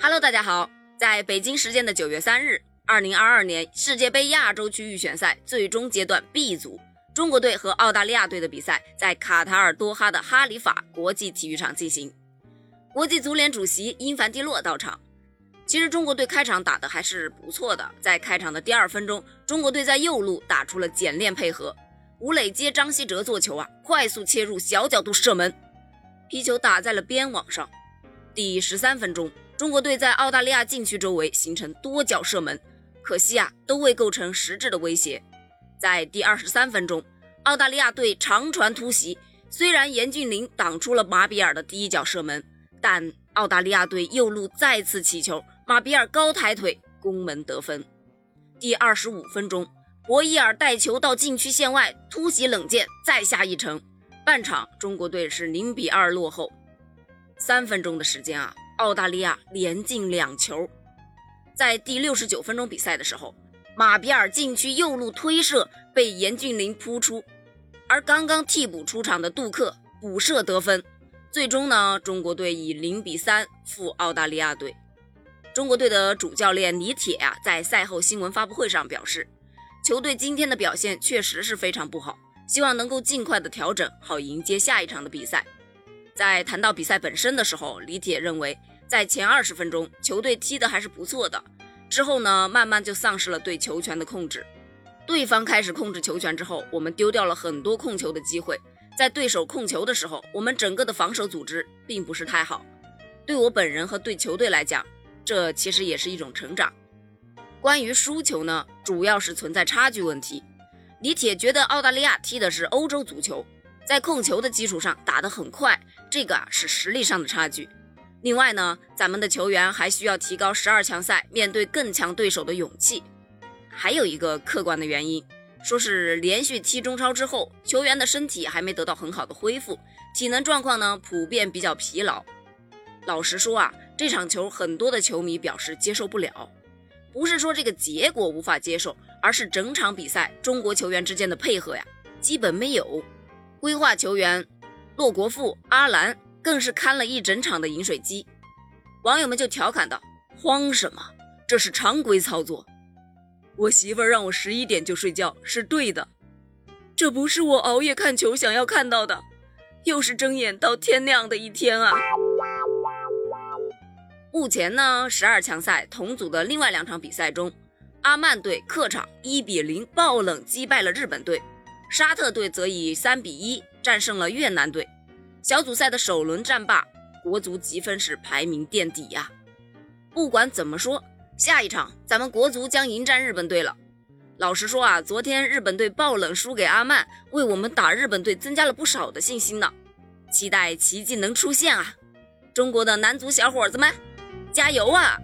Hello，大家好，在北京时间的九月三日，二零二二年世界杯亚洲区预选赛最终阶段 B 组，中国队和澳大利亚队的比赛在卡塔尔多哈的哈里法国际体育场进行。国际足联主席因凡蒂洛到场。其实中国队开场打的还是不错的，在开场的第二分钟，中国队在右路打出了简练配合，吴磊接张稀哲做球啊，快速切入小角度射门，皮球打在了边网上。第十三分钟。中国队在澳大利亚禁区周围形成多脚射门，可惜啊，都未构成实质的威胁。在第二十三分钟，澳大利亚队长传突袭，虽然严俊凌挡出了马比尔的第一脚射门，但澳大利亚队右路再次起球，马比尔高抬腿攻门得分。第二十五分钟，博伊尔带球到禁区线外突袭冷箭，再下一城。半场中国队是零比二落后。三分钟的时间啊。澳大利亚连进两球，在第六十九分钟比赛的时候，马比尔禁区右路推射被严俊凌扑出，而刚刚替补出场的杜克补射得分，最终呢，中国队以零比三负澳大利亚队。中国队的主教练李铁啊，在赛后新闻发布会上表示，球队今天的表现确实是非常不好，希望能够尽快的调整好迎接下一场的比赛。在谈到比赛本身的时候，李铁认为。在前二十分钟，球队踢得还是不错的。之后呢，慢慢就丧失了对球权的控制。对方开始控制球权之后，我们丢掉了很多控球的机会。在对手控球的时候，我们整个的防守组织并不是太好。对我本人和对球队来讲，这其实也是一种成长。关于输球呢，主要是存在差距问题。李铁觉得澳大利亚踢的是欧洲足球，在控球的基础上打得很快，这个啊是实力上的差距。另外呢，咱们的球员还需要提高十二强赛面对更强对手的勇气。还有一个客观的原因，说是连续踢中超之后，球员的身体还没得到很好的恢复，体能状况呢普遍比较疲劳。老实说啊，这场球很多的球迷表示接受不了，不是说这个结果无法接受，而是整场比赛中国球员之间的配合呀基本没有。规划球员骆国富、阿兰。更是看了一整场的饮水机，网友们就调侃道：“慌什么？这是常规操作。我媳妇儿让我十一点就睡觉是对的，这不是我熬夜看球想要看到的，又是睁眼到天亮的一天啊！”目前呢，十二强赛同组的另外两场比赛中，阿曼队客场一比零爆冷击败了日本队，沙特队则以三比一战胜了越南队。小组赛的首轮战罢，国足积分是排名垫底呀。不管怎么说，下一场咱们国足将迎战日本队了。老实说啊，昨天日本队爆冷输给阿曼，为我们打日本队增加了不少的信心呢。期待奇迹能出现啊！中国的男足小伙子们，加油啊！